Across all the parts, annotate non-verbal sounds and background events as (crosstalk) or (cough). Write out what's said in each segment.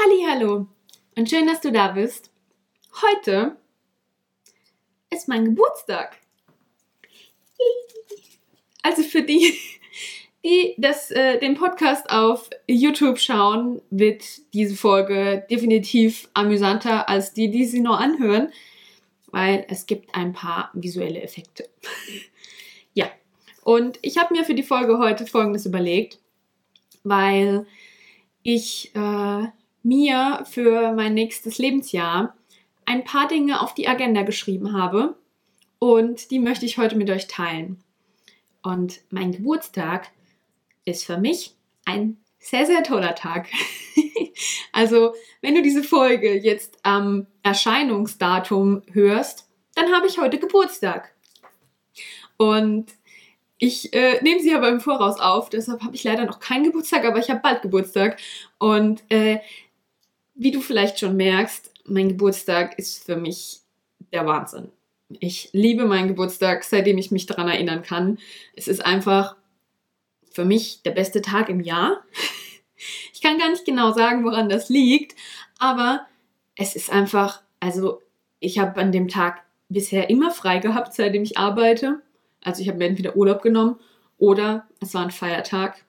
Hallo und schön, dass du da bist. Heute ist mein Geburtstag. Also für die, die das, äh, den Podcast auf YouTube schauen, wird diese Folge definitiv amüsanter als die, die sie nur anhören, weil es gibt ein paar visuelle Effekte. (laughs) ja, und ich habe mir für die Folge heute Folgendes überlegt, weil ich äh, mir für mein nächstes Lebensjahr ein paar Dinge auf die Agenda geschrieben habe und die möchte ich heute mit euch teilen. Und mein Geburtstag ist für mich ein sehr, sehr toller Tag. (laughs) also, wenn du diese Folge jetzt am Erscheinungsdatum hörst, dann habe ich heute Geburtstag. Und ich äh, nehme sie aber im Voraus auf, deshalb habe ich leider noch keinen Geburtstag, aber ich habe bald Geburtstag. Und äh, wie du vielleicht schon merkst, mein Geburtstag ist für mich der Wahnsinn. Ich liebe meinen Geburtstag, seitdem ich mich daran erinnern kann. Es ist einfach für mich der beste Tag im Jahr. (laughs) Ich kann gar nicht genau sagen, woran das liegt, aber es ist einfach, also ich habe an dem Tag bisher immer frei gehabt, seitdem ich arbeite. Also ich habe mir entweder Urlaub genommen oder es war ein Feiertag.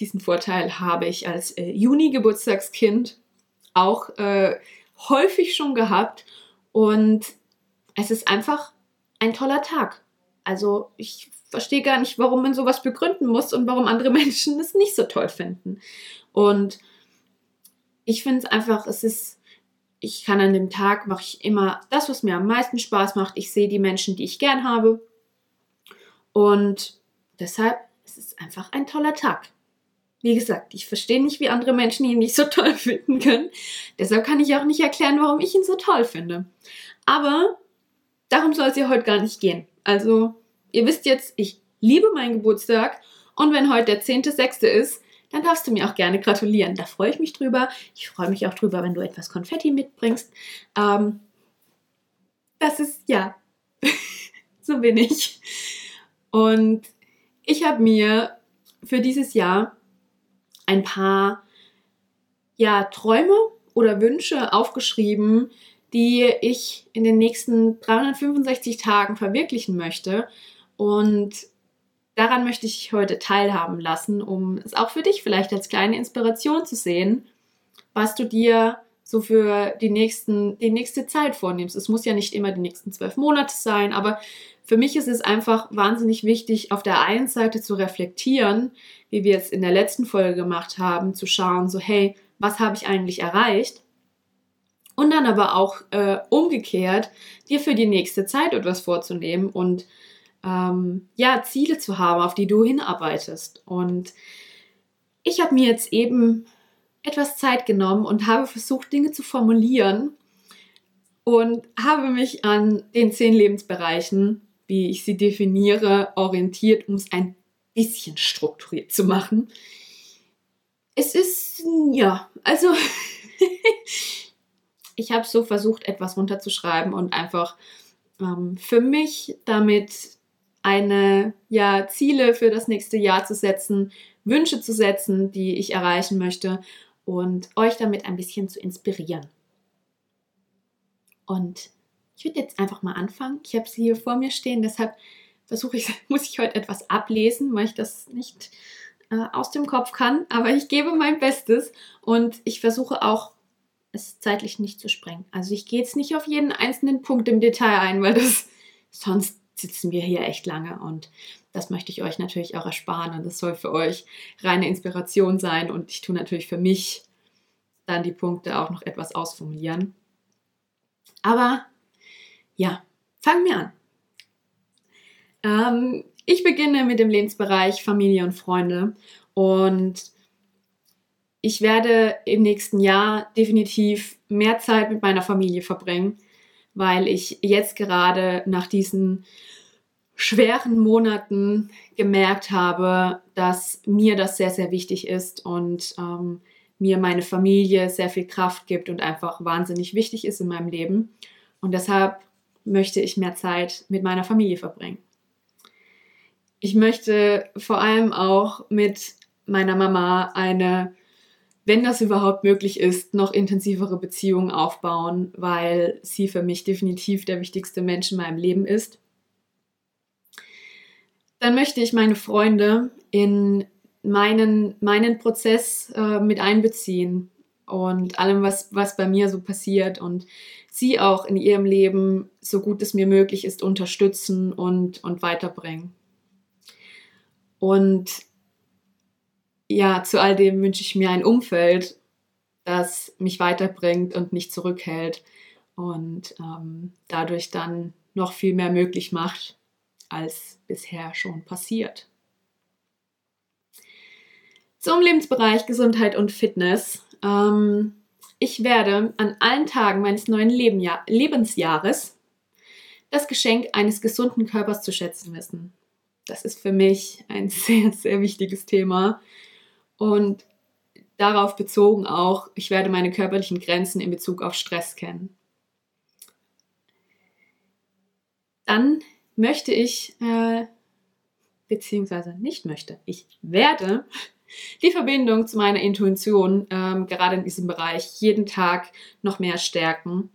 Diesen Vorteil habe ich als äh, Juni-Geburtstagskind auch äh, häufig schon gehabt und es ist einfach ein toller Tag. Also ich verstehe gar nicht, warum man sowas begründen muss und warum andere (laughs) Menschen es nicht so toll finden. Und ich finde es einfach, es ist, ich kann an dem Tag mache ich immer das, was mir am meisten Spaß macht. Ich sehe die Menschen, die ich gern habe. Und deshalb es ist es einfach ein toller Tag. Wie gesagt, ich verstehe nicht, wie andere Menschen ihn nicht so (laughs) toll finden können. Deshalb kann ich auch nicht erklären, warum ich ihn so toll finde. Aber darum soll es ja heute gar nicht gehen. Also, ihr wisst jetzt, ich liebe meinen Geburtstag und wenn heute der 10.6. ist, dann darfst du mir auch gerne gratulieren. Da freue ich mich drüber. Ich freue mich auch drüber, wenn du etwas Konfetti mitbringst. Ähm, das ist, ja, (laughs) so bin ich. Und ich habe mir für dieses Jahr ein paar ja, Träume oder Wünsche aufgeschrieben, die ich in den nächsten 365 Tagen verwirklichen möchte. Und daran möchte ich heute teilhaben lassen, um es auch für dich vielleicht als kleine Inspiration zu sehen, was du dir so für die, nächsten, die nächste Zeit vornimmst. Es muss ja nicht immer die nächsten zwölf Monate sein, aber für mich ist es einfach wahnsinnig wichtig, auf der einen Seite zu reflektieren, wie wir es in der letzten Folge gemacht haben, zu schauen, so hey, was habe ich eigentlich erreicht? Und dann aber auch äh, umgekehrt, dir für die nächste Zeit etwas vorzunehmen und ähm, ja, Ziele zu haben, auf die du hinarbeitest. Und ich habe mir jetzt eben etwas Zeit genommen und habe versucht, Dinge zu formulieren und habe mich an den zehn Lebensbereichen wie ich sie definiere, orientiert, um es ein bisschen strukturiert zu machen. Es ist, ja, also (laughs) ich habe so versucht, etwas runterzuschreiben und einfach ähm, für mich damit eine, ja, Ziele für das nächste Jahr zu setzen, Wünsche zu setzen, die ich erreichen möchte und euch damit ein bisschen zu inspirieren. Und ich würde jetzt einfach mal anfangen. Ich habe sie hier vor mir stehen, deshalb versuche ich, (laughs) muss ich heute etwas ablesen, weil ich das nicht äh, aus dem Kopf kann. Aber ich gebe mein Bestes und ich versuche auch, es zeitlich nicht zu sprengen. Also ich gehe jetzt nicht auf jeden einzelnen Punkt im Detail ein, weil das (laughs) sonst sitzen wir hier echt lange und das möchte ich euch natürlich auch ersparen und das soll für euch reine Inspiration sein und ich tue natürlich für mich dann die Punkte auch noch etwas ausformulieren. Aber ja, fangen wir an. Ähm, ich beginne mit dem Lebensbereich Familie und Freunde und ich werde im nächsten Jahr definitiv mehr Zeit mit meiner Familie verbringen, weil ich jetzt gerade nach diesen schweren Monaten gemerkt habe, dass mir das sehr, sehr wichtig ist und ähm, mir meine Familie sehr viel Kraft gibt und einfach wahnsinnig wichtig ist in meinem Leben. Und deshalb möchte ich mehr Zeit mit meiner Familie verbringen. Ich möchte vor allem auch mit meiner Mama eine wenn das überhaupt möglich ist, noch intensivere Beziehungen aufbauen, weil sie für mich definitiv der wichtigste Mensch in meinem Leben ist. Dann möchte ich meine Freunde in meinen, meinen Prozess äh, mit einbeziehen und allem, was, was bei mir so passiert und sie auch in ihrem Leben, so gut es mir möglich ist, unterstützen und, und weiterbringen. Und ja, zu all dem wünsche ich mir ein Umfeld, das mich weiterbringt und nicht zurückhält und ähm, dadurch dann noch viel mehr möglich macht, als bisher schon passiert. Zum Lebensbereich Gesundheit und Fitness. Ähm, ich werde an allen Tagen meines neuen Lebensjahres das Geschenk eines gesunden Körpers zu schätzen wissen. Das ist für mich ein (laughs) sehr, sehr wichtiges Thema. Und darauf bezogen auch, ich werde meine körperlichen Grenzen in Bezug auf Stress kennen. Dann möchte ich, äh, beziehungsweise nicht möchte, ich werde die Verbindung zu meiner Intuition ähm, gerade in diesem Bereich jeden Tag noch mehr stärken.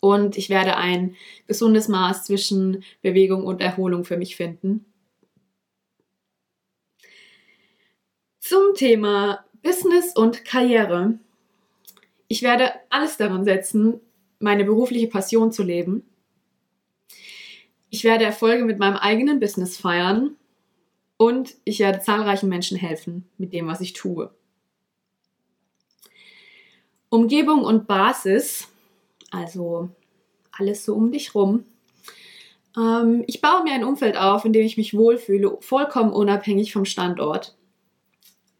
Und ich werde ein gesundes Maß zwischen Bewegung und Erholung für mich finden. Zum Thema Business und Karriere. Ich werde alles daran setzen, meine berufliche Passion zu leben. Ich werde Erfolge mit meinem eigenen Business feiern und ich werde zahlreichen Menschen helfen mit dem, was ich tue. Umgebung und Basis, also alles so um dich rum. Ähm, ich baue mir ein Umfeld auf, in dem ich mich wohlfühle, vollkommen unabhängig vom Standort.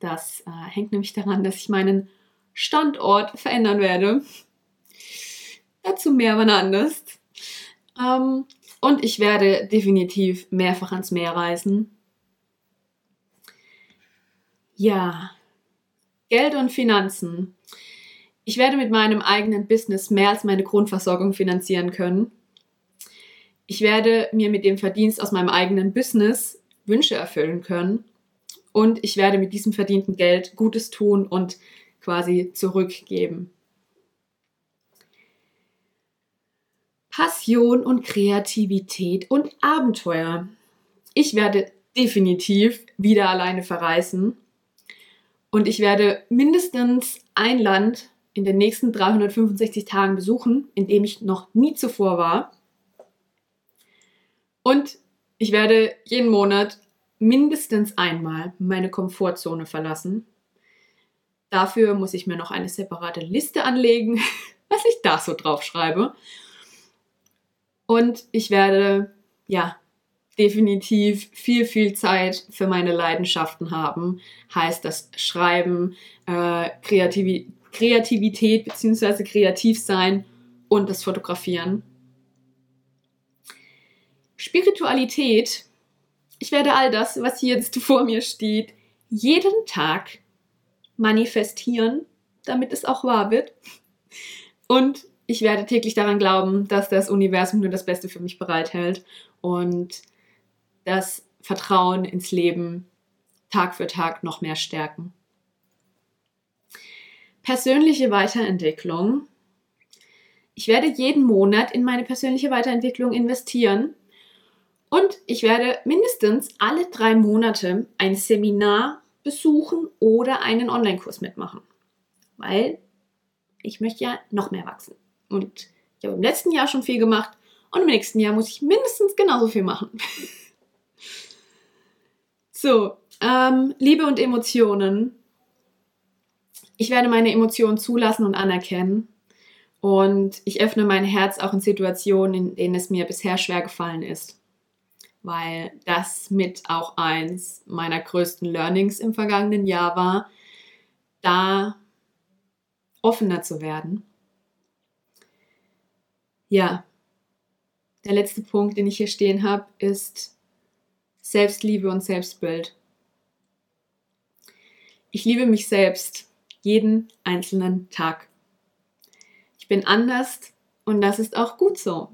Das äh, hängt nämlich daran, dass ich meinen Standort verändern werde. Dazu mehr wann anders. Ähm, und ich werde definitiv mehrfach ans Meer reisen. Ja, Geld und Finanzen. Ich werde mit meinem eigenen Business mehr als meine Grundversorgung finanzieren können. Ich werde mir mit dem Verdienst aus meinem eigenen Business Wünsche erfüllen können und ich werde mit diesem verdienten Geld Gutes tun und quasi zurückgeben. Passion und Kreativität und Abenteuer. Ich werde definitiv wieder alleine verreisen und ich werde mindestens ein Land in den nächsten 365 Tagen besuchen, in dem ich noch nie zuvor war. Und ich werde jeden Monat mindestens einmal meine Komfortzone verlassen. Dafür muss ich mir noch eine separate Liste anlegen, (laughs) was ich da so drauf schreibe. Und ich werde, ja, definitiv viel, viel Zeit für meine Leidenschaften haben. Heißt das Schreiben, äh, Kreativ Kreativität bzw. kreativ sein und das Fotografieren. Spiritualität ich werde all das, was hier jetzt (laughs) vor mir steht, jeden Tag manifestieren, damit es auch wahr wird. Und ich werde täglich daran glauben, dass das Universum nur das Beste für mich bereithält und das Vertrauen ins Leben Tag für Tag noch mehr stärken. Persönliche Weiterentwicklung. Ich werde jeden Monat in meine persönliche Weiterentwicklung investieren und ich werde mindestens alle drei Monate ein Seminar besuchen oder einen Online-Kurs mitmachen. Weil ich möchte ja noch mehr wachsen. Und ich habe im letzten Jahr schon viel gemacht und im nächsten Jahr muss ich mindestens genauso viel machen. (laughs) so, ähm, Liebe und Emotionen. Ich werde meine Emotionen zulassen und anerkennen. Und ich öffne mein Herz auch in Situationen, in denen es mir bisher schwer gefallen ist weil das mit auch eins meiner größten Learnings im vergangenen Jahr war, da offener zu werden. Ja, der letzte Punkt, den ich hier stehen habe, ist Selbstliebe und Selbstbild. Ich liebe mich selbst jeden einzelnen Tag. Ich bin anders und das ist auch gut so.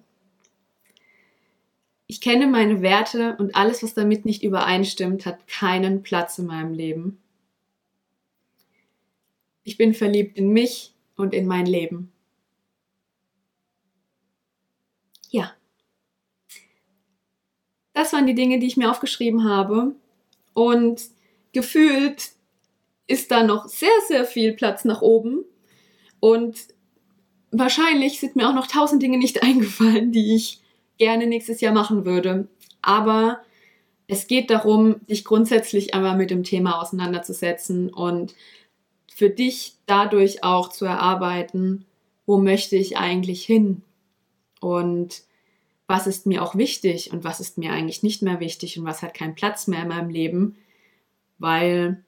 Ich kenne meine Werte und alles, was damit nicht übereinstimmt, hat keinen Platz in meinem Leben. Ich bin verliebt in mich und in mein Leben. Ja. Das waren die Dinge, die ich mir aufgeschrieben habe. Und gefühlt ist da noch sehr, sehr viel Platz nach oben. Und wahrscheinlich sind mir auch noch tausend Dinge nicht (laughs) eingefallen, die ich gerne nächstes Jahr machen würde. Aber es geht darum, dich grundsätzlich einmal mit dem Thema auseinanderzusetzen und für dich dadurch auch zu erarbeiten, wo möchte ich eigentlich hin und was ist mir auch wichtig und was ist mir eigentlich nicht mehr wichtig und was hat keinen Platz mehr in meinem Leben, weil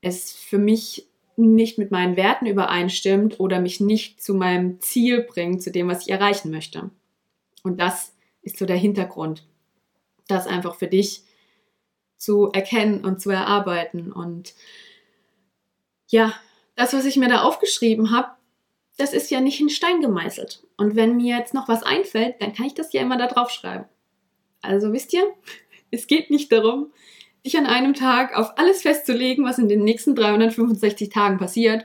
es für mich nicht mit meinen Werten übereinstimmt oder mich nicht zu meinem Ziel bringt, zu dem, was ich erreichen möchte. Und das ist so der Hintergrund, das einfach für dich zu erkennen und zu erarbeiten. Und ja, das, was ich mir da aufgeschrieben habe, das ist ja nicht in Stein gemeißelt. Und wenn mir jetzt noch was einfällt, dann kann ich das ja immer da drauf schreiben. Also wisst ihr, (laughs) es geht nicht darum, dich an einem Tag auf alles festzulegen, was in den nächsten 365 Tagen passiert,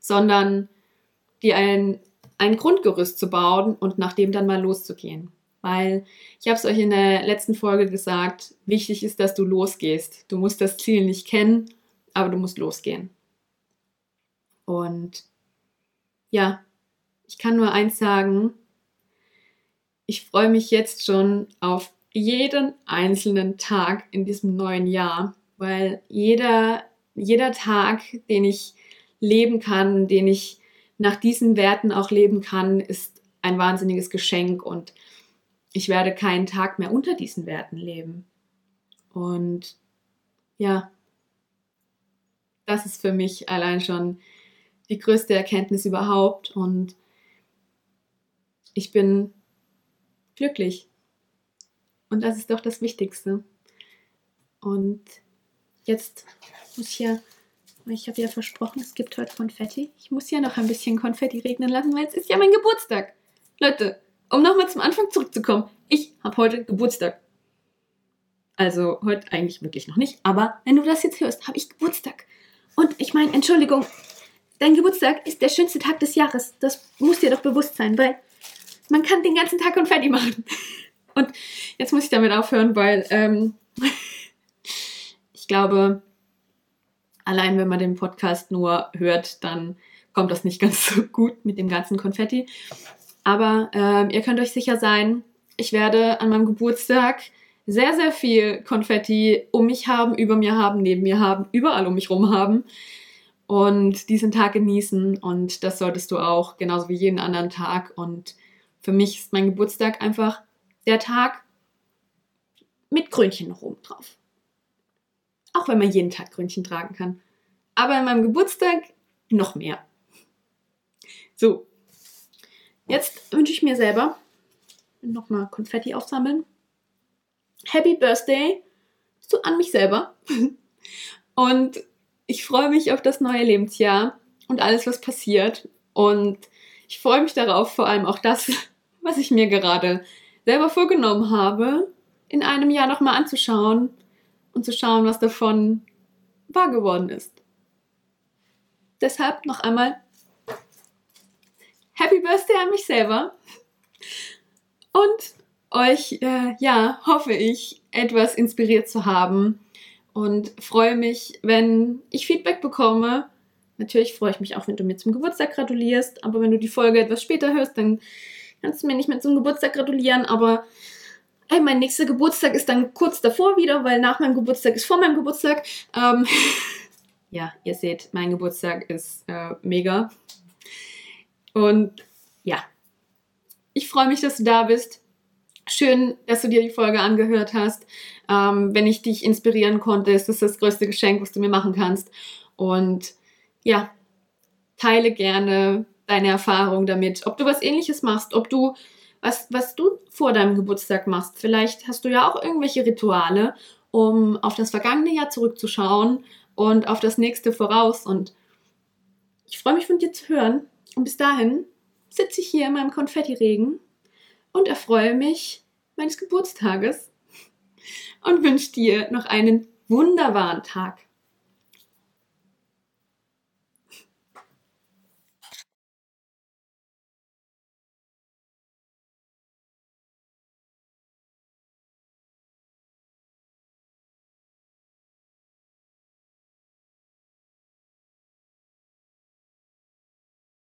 sondern dir ein, ein Grundgerüst zu bauen und nach dem dann mal loszugehen. Weil ich habe es euch in der letzten Folge gesagt, wichtig ist, dass du losgehst. Du musst das Ziel nicht kennen, aber du musst losgehen. Und ja, ich kann nur eins sagen, ich freue mich jetzt schon auf jeden einzelnen Tag in diesem neuen Jahr, weil jeder, jeder Tag, den ich leben kann, den ich nach diesen Werten auch leben kann, ist ein wahnsinniges Geschenk und ich werde keinen Tag mehr unter diesen Werten leben. Und ja, das ist für mich allein schon die größte Erkenntnis überhaupt und ich bin glücklich und das ist doch das Wichtigste. Und jetzt muss ich ja, ich habe ja versprochen, es gibt heute Konfetti. Ich muss ja noch ein bisschen Konfetti regnen lassen, weil es ist ja mein Geburtstag. Leute, um nochmal zum Anfang zurückzukommen, ich habe heute Geburtstag. Also heute eigentlich wirklich noch nicht, aber wenn du das jetzt hörst, habe ich Geburtstag. Und ich meine, Entschuldigung, dein Geburtstag ist der schönste Tag des Jahres. Das muss dir doch bewusst sein, weil man kann den ganzen Tag Konfetti machen. (laughs) Und jetzt muss ich damit aufhören, weil ähm, (laughs) ich glaube, allein wenn man den Podcast nur hört, dann kommt das nicht (laughs) ganz so gut mit dem ganzen Konfetti. Aber ähm, ihr könnt euch sicher sein, ich werde an meinem Geburtstag sehr, sehr viel Konfetti um mich haben, über mir haben, neben mir haben, überall um mich rum haben und diesen Tag genießen. Und das solltest du auch, genauso wie jeden anderen Tag. Und für mich ist mein Geburtstag einfach der Tag mit Krönchen noch oben drauf. Auch wenn man jeden Tag Krönchen tragen kann. Aber an meinem Geburtstag noch mehr. So, jetzt wünsche ich mir selber nochmal Konfetti aufsammeln. Happy Birthday so an mich selber. (laughs) Und ich freue mich auf das neue Lebensjahr und alles, was passiert. Und ich freue mich darauf, vor allem auch das, (laughs) was ich mir gerade selber vorgenommen habe, in einem Jahr nochmal anzuschauen und zu schauen, was davon wahr geworden ist. Deshalb noch einmal Happy Birthday an mich selber und euch, äh, ja, hoffe ich, etwas inspiriert zu haben und freue mich, wenn ich Feedback bekomme. Natürlich freue ich mich auch, wenn du mir zum Geburtstag gratulierst, aber wenn du die Folge etwas später hörst, dann kannst du mir nicht mehr zum Geburtstag gratulieren, aber ey, mein nächster Geburtstag ist dann kurz davor wieder, weil nach meinem Geburtstag ist vor meinem Geburtstag. Ähm, (laughs) ja, ihr seht, mein Geburtstag ist äh, mega. Und ja, ich freue mich, dass du da bist. Schön, dass du dir die Folge angehört hast. Ähm, wenn ich dich inspirieren konnte, ist das das größte Geschenk, was du mir machen kannst. Und ja, teile gerne deine Erfahrung damit, ob du was ähnliches machst, ob du was, was du vor deinem Geburtstag machst. Vielleicht hast du ja auch irgendwelche Rituale, um auf das vergangene Jahr zurückzuschauen und auf das nächste voraus. Und ich freue mich von dir zu hören. Und bis dahin sitze ich hier in meinem Konfettiregen und erfreue mich meines Geburtstages und wünsche dir noch einen wunderbaren Tag.